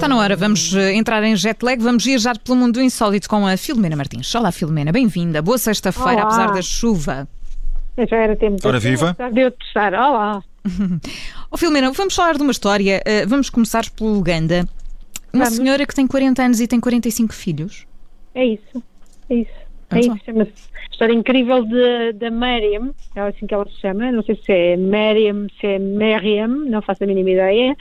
Está na hora, vamos eh, entrar em jet lag, vamos viajar pelo mundo insólito com a Filomena Martins. Olá, Filomena, bem-vinda. Boa sexta-feira, apesar da chuva. Eu já era tempo Ora viva. de eu testar. Olá. oh, Filomena, vamos falar de uma história. Uh, vamos começar pelo Uganda. Uma vamos. senhora que tem 40 anos e tem 45 filhos. É isso, é isso. É isso, chama-se História Incrível da Mariam, é assim que ela se chama, não sei se é Mariam, se é Mariam, não faço a mínima ideia,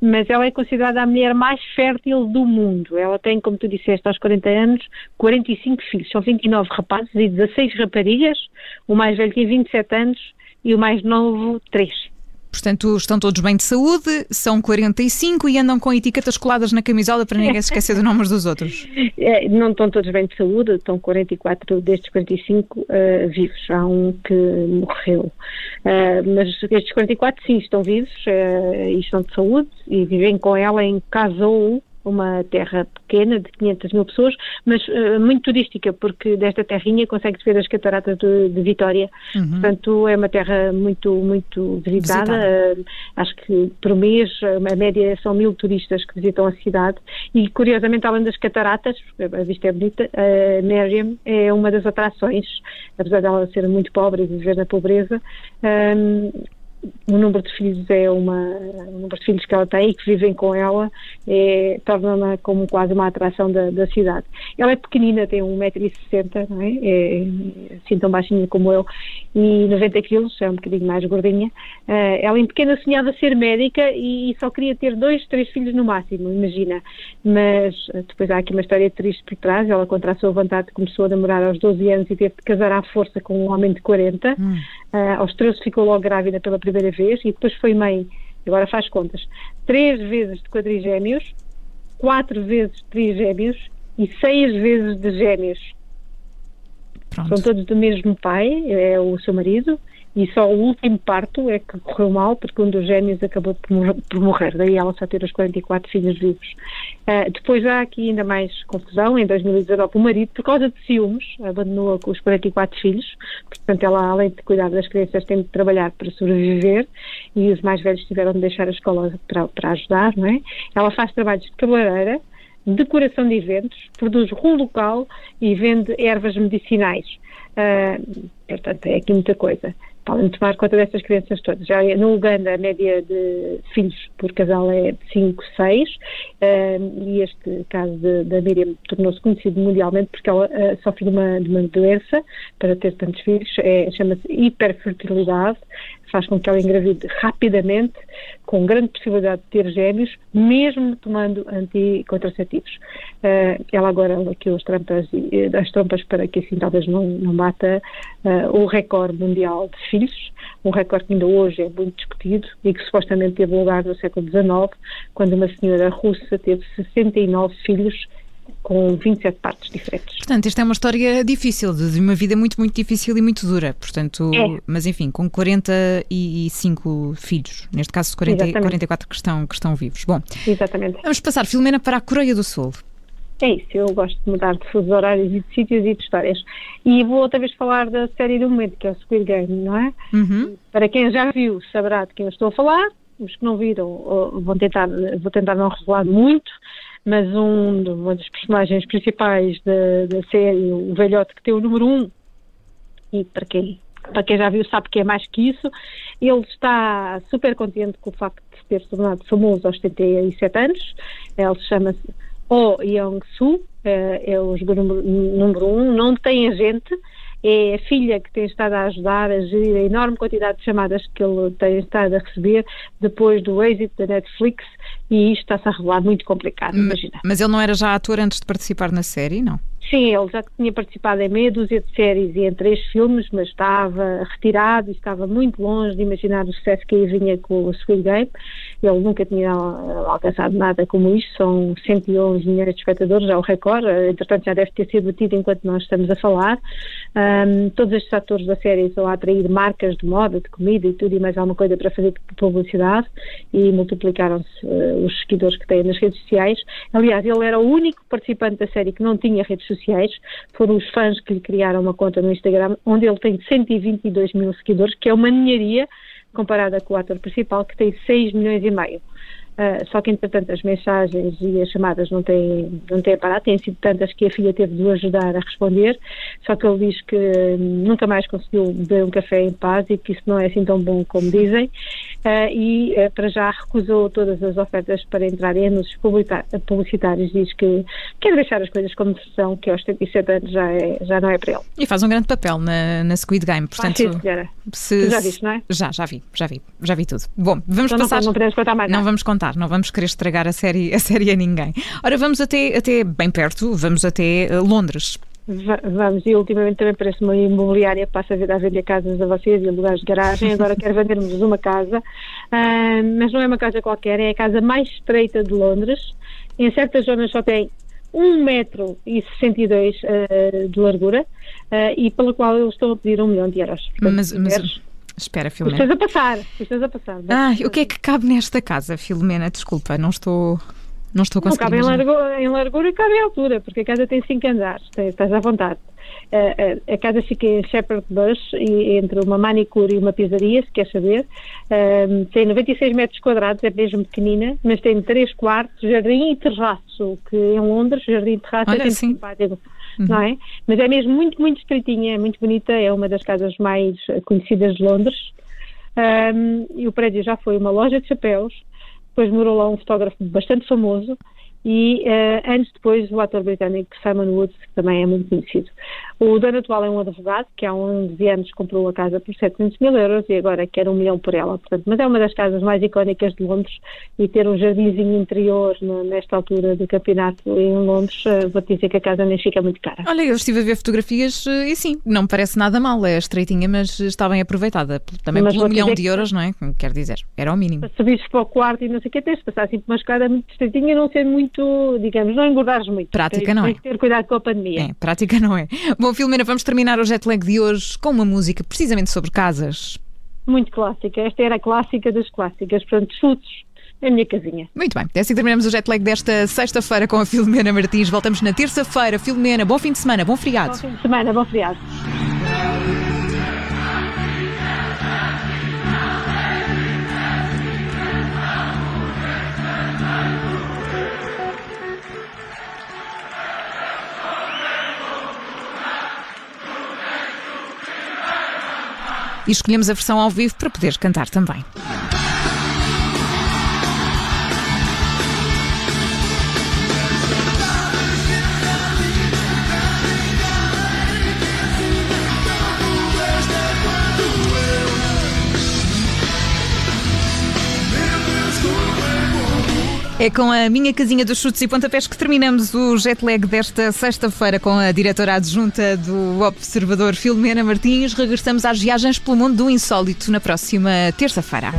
mas ela é considerada a mulher mais fértil do mundo. Ela tem, como tu disseste, aos 40 anos, 45 filhos, são 29 rapazes e 16 raparigas, o mais velho tem 27 anos e o mais novo 3. Portanto, estão todos bem de saúde, são 45 e andam com etiquetas coladas na camisola para ninguém se esquecer dos nomes dos outros. É, não estão todos bem de saúde, estão 44 destes 45 uh, vivos. Há um que morreu. Uh, mas estes 44 sim estão vivos uh, e estão de saúde e vivem com ela em Casou, uma terra pequena de 500 mil pessoas, mas uh, muito turística, porque desta terrinha consegue-se ver as cataratas de, de Vitória. Uhum. Portanto, é uma terra muito, muito visitada. Uh, acho que por mês a média são mil turistas que visitam a cidade. E curiosamente, além das cataratas, a vista é bonita, a Miriam é uma das atrações, apesar dela ser muito pobre e viver na pobreza. O número de filhos é uma o número de filhos que ela tem e que vivem com ela é, torna-na como quase uma atração da, da, cidade. Ela é pequenina, tem 1,60m, não é? é? assim tão baixinha como eu, e 90 quilos, é um bocadinho mais gordinha. Uh, ela em pequena sonhava ser médica e, e, só queria ter dois, três filhos no máximo, imagina. Mas uh, depois há aqui uma história triste por trás. Ela, contra a sua vontade, começou a namorar aos 12 anos e teve de casar à força com um homem de 40. Hum. Uh, aos 13 ficou logo grávida pela primeira vez e depois foi mãe, agora faz contas, três vezes de quadrigémeos, quatro vezes de trigémeos e seis vezes de gêmeos. Pronto. São todos do mesmo pai, é o seu marido, e só o último parto é que correu mal, porque um dos gêmeos acabou por morrer, daí ela só ter os 44 filhos vivos. Uh, depois há aqui ainda mais confusão, em 2019 o marido, por causa de ciúmes, abandonou os 44 filhos, portanto ela além de cuidar das crianças tem de trabalhar para sobreviver, e os mais velhos tiveram de deixar a escola para, para ajudar, não é? Ela faz trabalhos de cabeleireira, decoração de eventos, produz rum local e vende ervas medicinais. Uh, portanto, é aqui muita coisa podem tomar conta dessas crianças todas. Já no Uganda a média de filhos por casal é de 5, 6 uh, e este caso da Miriam tornou-se conhecido mundialmente porque ela uh, sofre de uma, de uma doença para ter tantos filhos, é, chama-se hiperfertilidade, faz com que ela engravide rapidamente, com grande possibilidade de ter gêmeos, mesmo tomando anticontraceptivos. Uh, ela agora laqueou as trompas, as trompas para que assim talvez não, não uh, o recorde mundial de filhos, um recorde que ainda hoje é muito discutido e que supostamente teve lugar no século XIX, quando uma senhora russa teve 69 filhos com 27 partes diferentes. Portanto, esta é uma história difícil, de uma vida muito, muito difícil e muito dura. Portanto, é. mas enfim, com 45 filhos, neste caso 40, 44 que estão, que estão vivos. Bom, Exatamente. vamos passar, Filomena, para a Coreia do Sul. É isso, eu gosto de mudar de fusos horários e de sítios e de histórias. E vou outra vez falar da série do momento, que é o Squid Game, não é? Uhum. Para quem já viu, saberá de quem eu estou a falar. Os que não viram, vão tentar, vou tentar não revelar muito mas um, uma das personagens principais da, da série, o velhote que tem o número 1, um, e para quem, para quem já viu sabe que é mais que isso, ele está super contente com o facto de ter se tornado famoso aos 77 anos, ele chama-se Oh Young-soo, é, é o número 1, um, não tem agente, é a filha que tem estado a ajudar a gerir a enorme quantidade de chamadas que ele tem estado a receber depois do êxito da Netflix e isto está-se a revelar muito complicado, imagina. Mas ele não era já ator antes de participar na série, não? Sim, ele já tinha participado em meia dúzia de séries e em três filmes, mas estava retirado e estava muito longe de imaginar o sucesso que aí vinha com o Squid Game. Ele nunca tinha alcançado nada como isto, são 111 milhões de espectadores, é o recorde, entretanto já deve ter sido batido enquanto nós estamos a falar. Um, todos estes atores da série estão a atrair marcas de moda, de comida e tudo e mais alguma coisa para fazer publicidade e multiplicaram-se uh, os seguidores que têm nas redes sociais. Aliás, ele era o único participante da série que não tinha redes sociais sociais, foram os fãs que lhe criaram uma conta no Instagram, onde ele tem 122 mil seguidores, que é uma ninharia comparada com o ator principal, que tem 6 milhões e meio. Uh, só que, entretanto, as mensagens e as chamadas não têm, não têm parado, têm sido tantas que a filha teve de o ajudar a responder. Só que ele diz que nunca mais conseguiu beber um café em paz e que isso não é assim tão bom como dizem. Uh, e, uh, para já, recusou todas as ofertas para entrar em anúncios publicitários. Diz que quer deixar as coisas como são, que aos 77 anos já, é, já não é para ele. E faz um grande papel na, na Squid Game. Portanto, ah, sim, se, já viste, não é? Já, já vi, já vi, já vi tudo. Bom, vamos então passar. Não, não podemos contar mais. Não vamos contar não vamos querer estragar a série a, série a ninguém. Ora, vamos até, até bem perto, vamos até uh, Londres. Vamos, e ultimamente também parece uma imobiliária passa a a vender casas a vocês e lugares de garagem. Agora quero vender-nos uma casa, uh, mas não é uma casa qualquer, é a casa mais estreita de Londres. Em certas zonas só tem 1 metro e 62 uh, de largura uh, e pela qual eles estão a pedir um milhão de euros. Portanto, mas, mas, Espera, Filomena. Estás a passar, estás a passar. Ah, o que é que cabe nesta casa, Filomena? Desculpa, não estou. Não estou conseguindo. Não, cabe em largura, em largura e cabe em altura, porque a casa tem 5 andares, estás à vontade. A, a, a, casa fica em Shepherd Bush, e, entre uma manicure e uma pizzaria, se quer saber. Um, tem 96 metros quadrados, é mesmo pequenina, mas tem 3 quartos, jardim e terraço, que em Londres, jardim e terraço Olha, é sim. simpático uhum. não é? Mas é mesmo muito, muito estreitinha, é muito bonita, é uma das casas mais conhecidas de Londres. Um, e o prédio já foi uma loja de chapéus, depois morou lá um fotógrafo bastante famoso e uh, anos depois o ator britânico Simon Woods, que também é muito conhecido. O dono atual é um advogado que há 11 anos comprou a casa por 700 mil euros e agora quer um milhão por ela. Portanto, mas é uma das casas mais icónicas de Londres e ter um jardinzinho interior nesta altura do campeonato em Londres, uh, vou-te dizer que a casa nem fica muito cara. Olha, eu estive a ver fotografias eh, e sim, não me parece nada mal, é estreitinha, mas está bem aproveitada. Também mas por um milhão de euros, não é? Quer dizer, era o mínimo. Subires para o quarto e não sei o que, tens de passar assim por uma escada muito estreitinha não ser muito, digamos, não engordares muito. Prática não é. Tens de ter cuidado com a pandemia. É, prática não é. Bom, Filomena, vamos terminar o jet lag de hoje com uma música precisamente sobre casas. Muito clássica. Esta era a clássica das clássicas. Portanto, chutes a minha casinha. Muito bem, é assim que terminamos o jet lag desta sexta-feira com a Filomena Martins. Voltamos na terça-feira. Filomena, bom fim de semana, bom feriado. Bom fim de semana, bom feriado. E escolhemos a versão ao vivo para poderes cantar também. É com a minha casinha dos chutes e pontapés que terminamos o jet lag desta sexta-feira com a diretora adjunta do Observador Filomena Martins. Regressamos às viagens pelo mundo do insólito na próxima terça-feira.